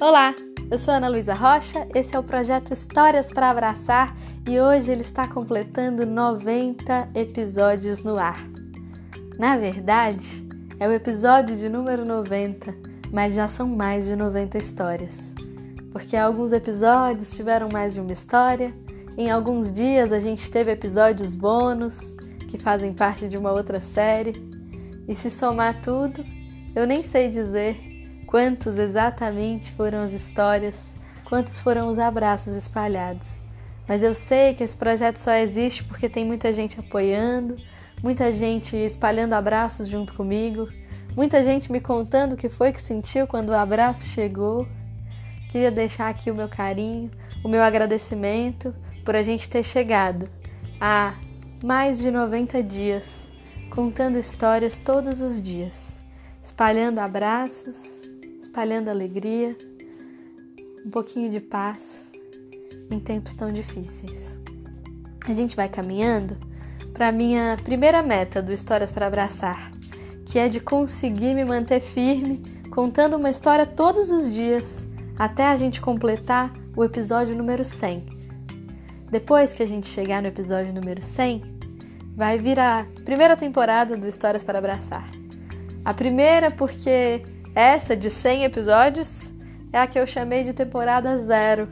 Olá, eu sou Ana Luísa Rocha, esse é o projeto Histórias para Abraçar e hoje ele está completando 90 episódios no ar. Na verdade, é o episódio de número 90, mas já são mais de 90 histórias. Porque alguns episódios tiveram mais de uma história, em alguns dias a gente teve episódios bônus que fazem parte de uma outra série, e se somar tudo, eu nem sei dizer Quantos exatamente foram as histórias, quantos foram os abraços espalhados. Mas eu sei que esse projeto só existe porque tem muita gente apoiando, muita gente espalhando abraços junto comigo, muita gente me contando o que foi que sentiu quando o abraço chegou. Queria deixar aqui o meu carinho, o meu agradecimento por a gente ter chegado a mais de 90 dias, contando histórias todos os dias, espalhando abraços, espalhando alegria, um pouquinho de paz em tempos tão difíceis. A gente vai caminhando para minha primeira meta do Histórias para Abraçar, que é de conseguir me manter firme contando uma história todos os dias até a gente completar o episódio número 100. Depois que a gente chegar no episódio número 100, vai vir a primeira temporada do Histórias para Abraçar. A primeira porque essa de 100 episódios é a que eu chamei de temporada zero.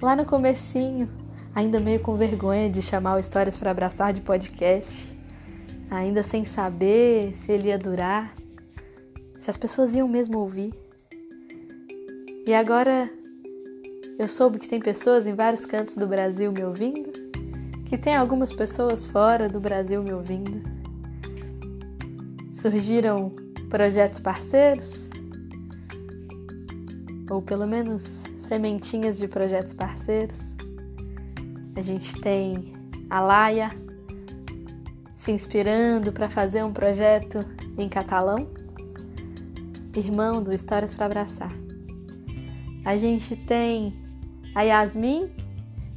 Lá no comecinho, ainda meio com vergonha de chamar o Histórias para Abraçar de podcast, ainda sem saber se ele ia durar, se as pessoas iam mesmo ouvir. E agora eu soube que tem pessoas em vários cantos do Brasil me ouvindo, que tem algumas pessoas fora do Brasil me ouvindo. Surgiram projetos parceiros, ou pelo menos sementinhas de projetos parceiros. A gente tem a Laia se inspirando para fazer um projeto em catalão, irmão do Histórias para Abraçar. A gente tem a Yasmin,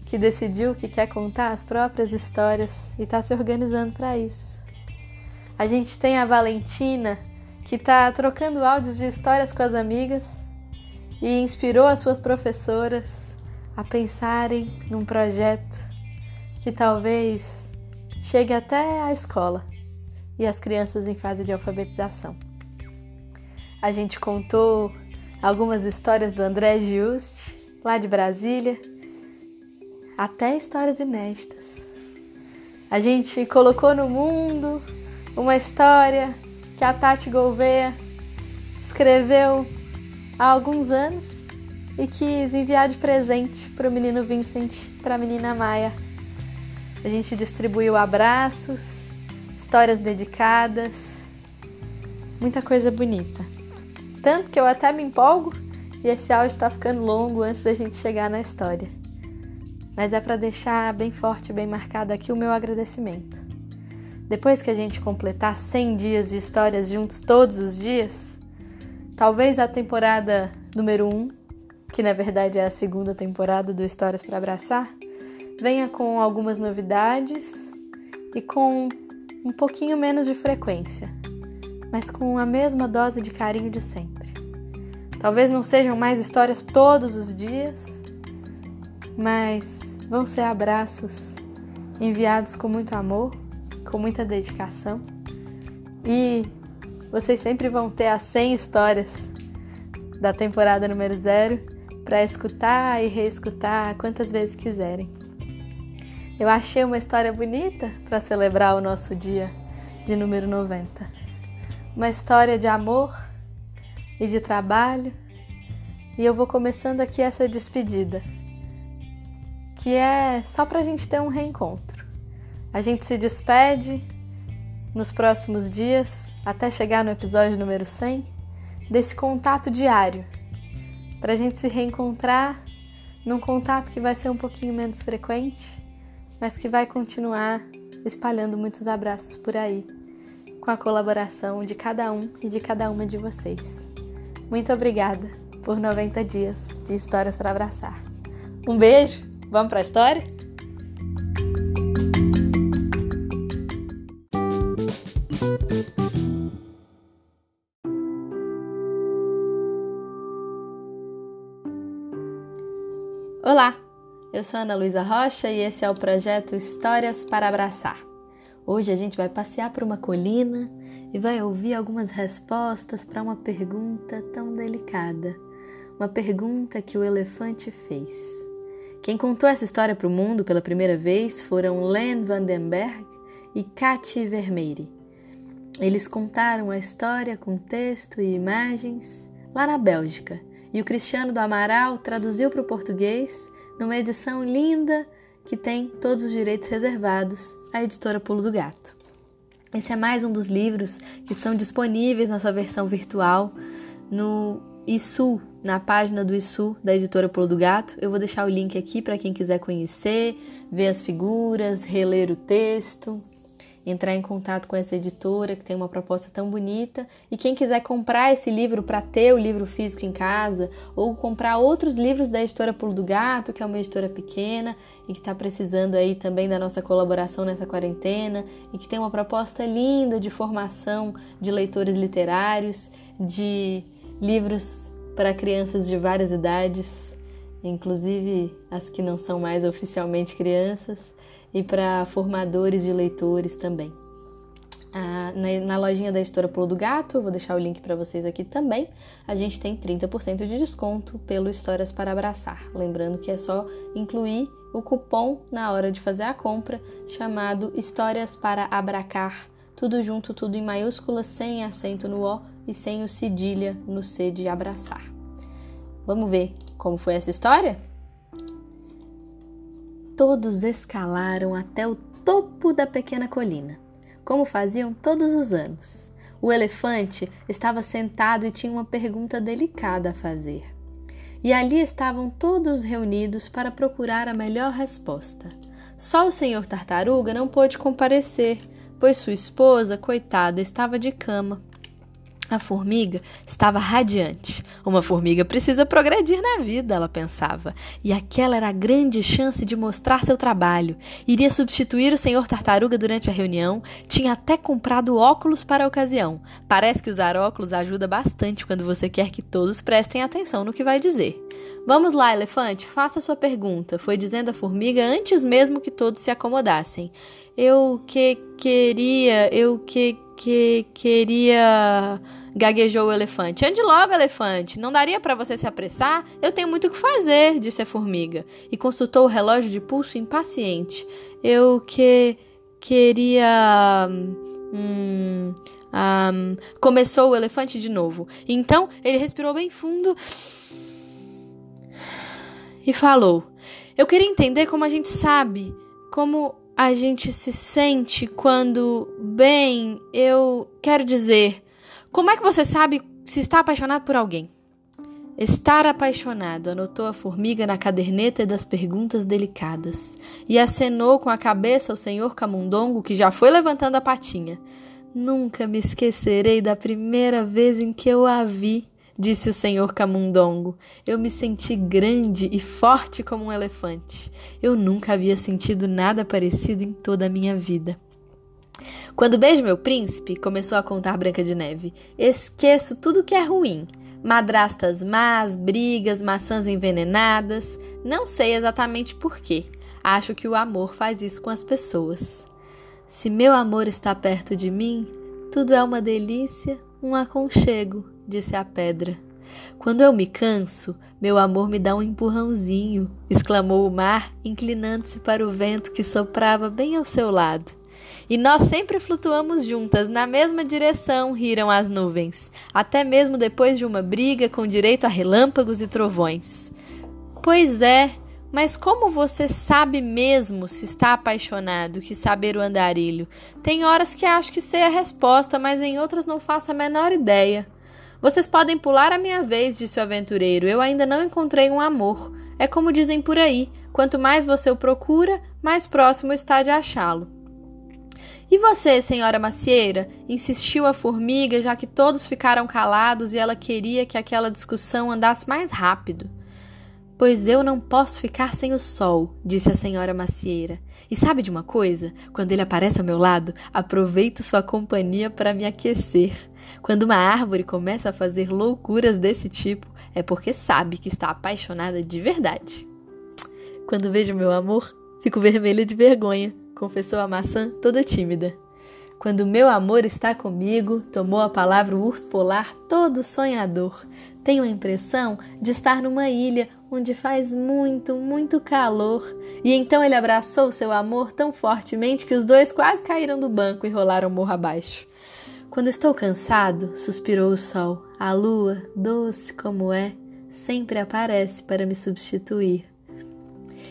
que decidiu que quer contar as próprias histórias e está se organizando para isso. A gente tem a Valentina, que está trocando áudios de histórias com as amigas e inspirou as suas professoras a pensarem num projeto que talvez chegue até a escola e as crianças em fase de alfabetização. A gente contou algumas histórias do André Giusti, lá de Brasília, até histórias inéditas. A gente colocou no mundo uma história que a Tati Gouveia escreveu há alguns anos e quis enviar de presente para o menino Vincent, para a menina Maia. A gente distribuiu abraços, histórias dedicadas, muita coisa bonita. Tanto que eu até me empolgo e esse áudio está ficando longo antes da gente chegar na história. Mas é para deixar bem forte, bem marcado aqui o meu agradecimento. Depois que a gente completar 100 dias de histórias juntos todos os dias, Talvez a temporada número 1, um, que na verdade é a segunda temporada do Histórias para Abraçar, venha com algumas novidades e com um pouquinho menos de frequência, mas com a mesma dose de carinho de sempre. Talvez não sejam mais histórias todos os dias, mas vão ser abraços enviados com muito amor, com muita dedicação e vocês sempre vão ter as 100 histórias da temporada número 0 para escutar e reescutar quantas vezes quiserem. Eu achei uma história bonita para celebrar o nosso dia de número 90. Uma história de amor e de trabalho. E eu vou começando aqui essa despedida, que é só para a gente ter um reencontro. A gente se despede nos próximos dias até chegar no episódio número 100, desse contato diário, para a gente se reencontrar num contato que vai ser um pouquinho menos frequente, mas que vai continuar espalhando muitos abraços por aí, com a colaboração de cada um e de cada uma de vocês. Muito obrigada por 90 dias de histórias para abraçar. Um beijo, vamos para a história? Eu sou Ana Luísa Rocha e esse é o projeto Histórias para Abraçar. Hoje a gente vai passear por uma colina e vai ouvir algumas respostas para uma pergunta tão delicada. Uma pergunta que o elefante fez. Quem contou essa história para o mundo pela primeira vez foram Len Vandenberg e Cathy Vermeire. Eles contaram a história com texto e imagens lá na Bélgica e o Cristiano do Amaral traduziu para o português numa edição linda que tem todos os direitos reservados à editora Pulo do Gato. Esse é mais um dos livros que estão disponíveis na sua versão virtual no ISU, na página do ISU da editora Pulo do Gato. Eu vou deixar o link aqui para quem quiser conhecer, ver as figuras, reler o texto entrar em contato com essa editora que tem uma proposta tão bonita. E quem quiser comprar esse livro para ter o livro físico em casa, ou comprar outros livros da editora Pulo do Gato, que é uma editora pequena e que está precisando aí também da nossa colaboração nessa quarentena, e que tem uma proposta linda de formação de leitores literários, de livros para crianças de várias idades, inclusive as que não são mais oficialmente crianças e para formadores de leitores também. Ah, na, na, lojinha da editora Pulo do Gato, eu vou deixar o link para vocês aqui também. A gente tem 30% de desconto pelo Histórias para Abraçar. Lembrando que é só incluir o cupom na hora de fazer a compra, chamado Histórias para Abracar. Tudo junto, tudo em maiúsculas, sem acento no O e sem o cedilha no C de abraçar. Vamos ver como foi essa história? Todos escalaram até o topo da pequena colina, como faziam todos os anos. O elefante estava sentado e tinha uma pergunta delicada a fazer. E ali estavam todos reunidos para procurar a melhor resposta. Só o senhor tartaruga não pôde comparecer, pois sua esposa, coitada, estava de cama. A formiga estava radiante. Uma formiga precisa progredir na vida, ela pensava. E aquela era a grande chance de mostrar seu trabalho. Iria substituir o senhor tartaruga durante a reunião. Tinha até comprado óculos para a ocasião. Parece que usar óculos ajuda bastante quando você quer que todos prestem atenção no que vai dizer. Vamos lá, elefante, faça sua pergunta, foi dizendo a formiga antes mesmo que todos se acomodassem. Eu que queria, eu que que queria. Gaguejou o elefante. Ande logo, elefante. Não daria para você se apressar? Eu tenho muito o que fazer, disse a formiga. E consultou o relógio de pulso impaciente. Eu que. queria. Hum, um, começou o elefante de novo. Então ele respirou bem fundo e falou: Eu queria entender como a gente sabe, como a gente se sente quando, bem, eu quero dizer, como é que você sabe se está apaixonado por alguém? Estar apaixonado, anotou a formiga na caderneta das perguntas delicadas e acenou com a cabeça o senhor camundongo que já foi levantando a patinha. Nunca me esquecerei da primeira vez em que eu a vi disse o senhor Camundongo. Eu me senti grande e forte como um elefante. Eu nunca havia sentido nada parecido em toda a minha vida. Quando beijo meu príncipe, começou a contar Branca de Neve, esqueço tudo que é ruim. Madrastas más, brigas, maçãs envenenadas. Não sei exatamente porquê. Acho que o amor faz isso com as pessoas. Se meu amor está perto de mim, tudo é uma delícia, um aconchego, disse a pedra. Quando eu me canso, meu amor me dá um empurrãozinho, exclamou o mar, inclinando-se para o vento que soprava bem ao seu lado. E nós sempre flutuamos juntas na mesma direção, riram as nuvens, até mesmo depois de uma briga com direito a relâmpagos e trovões. Pois é, mas como você sabe mesmo se está apaixonado que saber o andarilho? Tem horas que acho que sei a resposta, mas em outras não faço a menor ideia. Vocês podem pular a minha vez, disse o aventureiro. Eu ainda não encontrei um amor. É como dizem por aí: quanto mais você o procura, mais próximo está de achá-lo. E você, senhora macieira? insistiu a formiga, já que todos ficaram calados e ela queria que aquela discussão andasse mais rápido. Pois eu não posso ficar sem o sol, disse a senhora macieira. E sabe de uma coisa? Quando ele aparece ao meu lado, aproveito sua companhia para me aquecer. Quando uma árvore começa a fazer loucuras desse tipo, é porque sabe que está apaixonada de verdade. Quando vejo meu amor, fico vermelha de vergonha, confessou a maçã toda tímida. Quando meu amor está comigo, tomou a palavra o urso polar todo sonhador. Tenho a impressão de estar numa ilha onde faz muito, muito calor. E então ele abraçou seu amor tão fortemente que os dois quase caíram do banco e rolaram morro abaixo. Quando estou cansado, suspirou o sol, a lua, doce como é, sempre aparece para me substituir.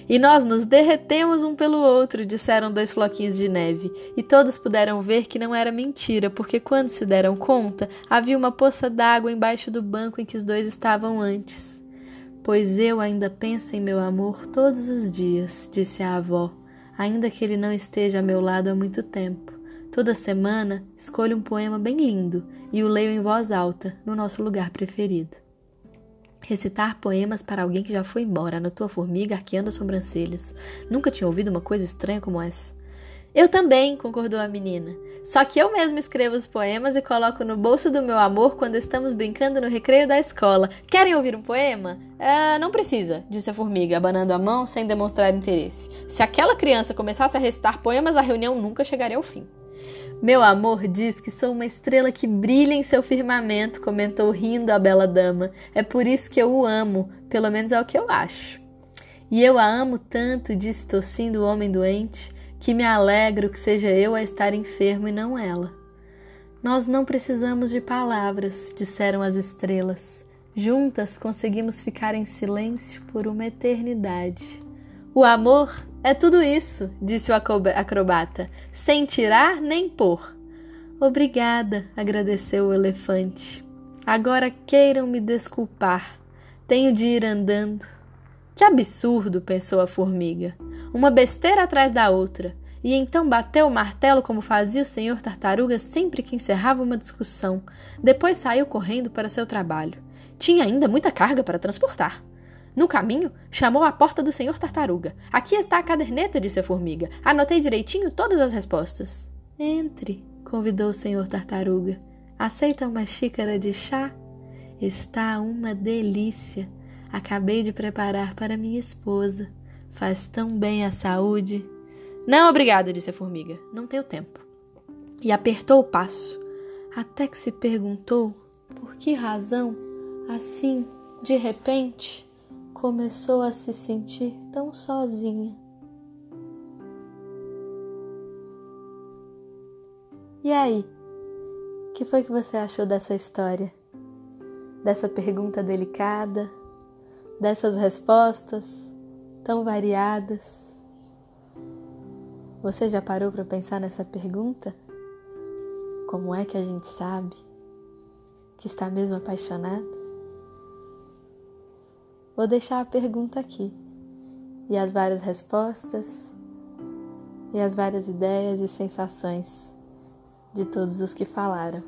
E nós nos derretemos um pelo outro, disseram dois floquinhos de neve, e todos puderam ver que não era mentira, porque quando se deram conta, havia uma poça d'água embaixo do banco em que os dois estavam antes. Pois eu ainda penso em meu amor todos os dias, disse a avó, ainda que ele não esteja a meu lado há muito tempo. Toda semana escolho um poema bem lindo e o leio em voz alta, no nosso lugar preferido. Recitar poemas para alguém que já foi embora, anotou a formiga arqueando as sobrancelhas. Nunca tinha ouvido uma coisa estranha como essa. Eu também, concordou a menina. Só que eu mesma escrevo os poemas e coloco no bolso do meu amor quando estamos brincando no recreio da escola. Querem ouvir um poema? Ah, não precisa, disse a formiga, abanando a mão sem demonstrar interesse. Se aquela criança começasse a recitar poemas, a reunião nunca chegaria ao fim. Meu amor diz que sou uma estrela que brilha em seu firmamento, comentou rindo a bela dama. É por isso que eu o amo, pelo menos é o que eu acho. E eu a amo tanto, disse tossindo o homem doente, que me alegro que seja eu a estar enfermo e não ela. Nós não precisamos de palavras, disseram as estrelas. Juntas conseguimos ficar em silêncio por uma eternidade. O amor é tudo isso, disse o acrobata, sem tirar nem pôr. Obrigada, agradeceu o elefante. Agora queiram me desculpar. Tenho de ir andando. Que absurdo, pensou a formiga. Uma besteira atrás da outra. E então bateu o martelo como fazia o senhor tartaruga sempre que encerrava uma discussão. Depois saiu correndo para seu trabalho. Tinha ainda muita carga para transportar. No caminho, chamou à porta do senhor tartaruga. Aqui está a caderneta, disse a formiga. Anotei direitinho todas as respostas. Entre, convidou o senhor tartaruga. Aceita uma xícara de chá? Está uma delícia. Acabei de preparar para minha esposa. Faz tão bem à saúde. Não, obrigada, disse a formiga. Não tenho tempo. E apertou o passo, até que se perguntou por que razão, assim, de repente, começou a se sentir tão sozinha. E aí? O que foi que você achou dessa história? Dessa pergunta delicada? Dessas respostas tão variadas? Você já parou para pensar nessa pergunta? Como é que a gente sabe que está mesmo apaixonado? Vou deixar a pergunta aqui e as várias respostas e as várias ideias e sensações de todos os que falaram.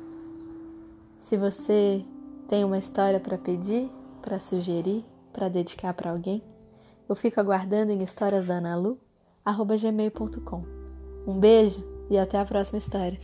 Se você tem uma história para pedir, para sugerir, para dedicar para alguém, eu fico aguardando em historiasdanalu@gmail.com. Um beijo e até a próxima história.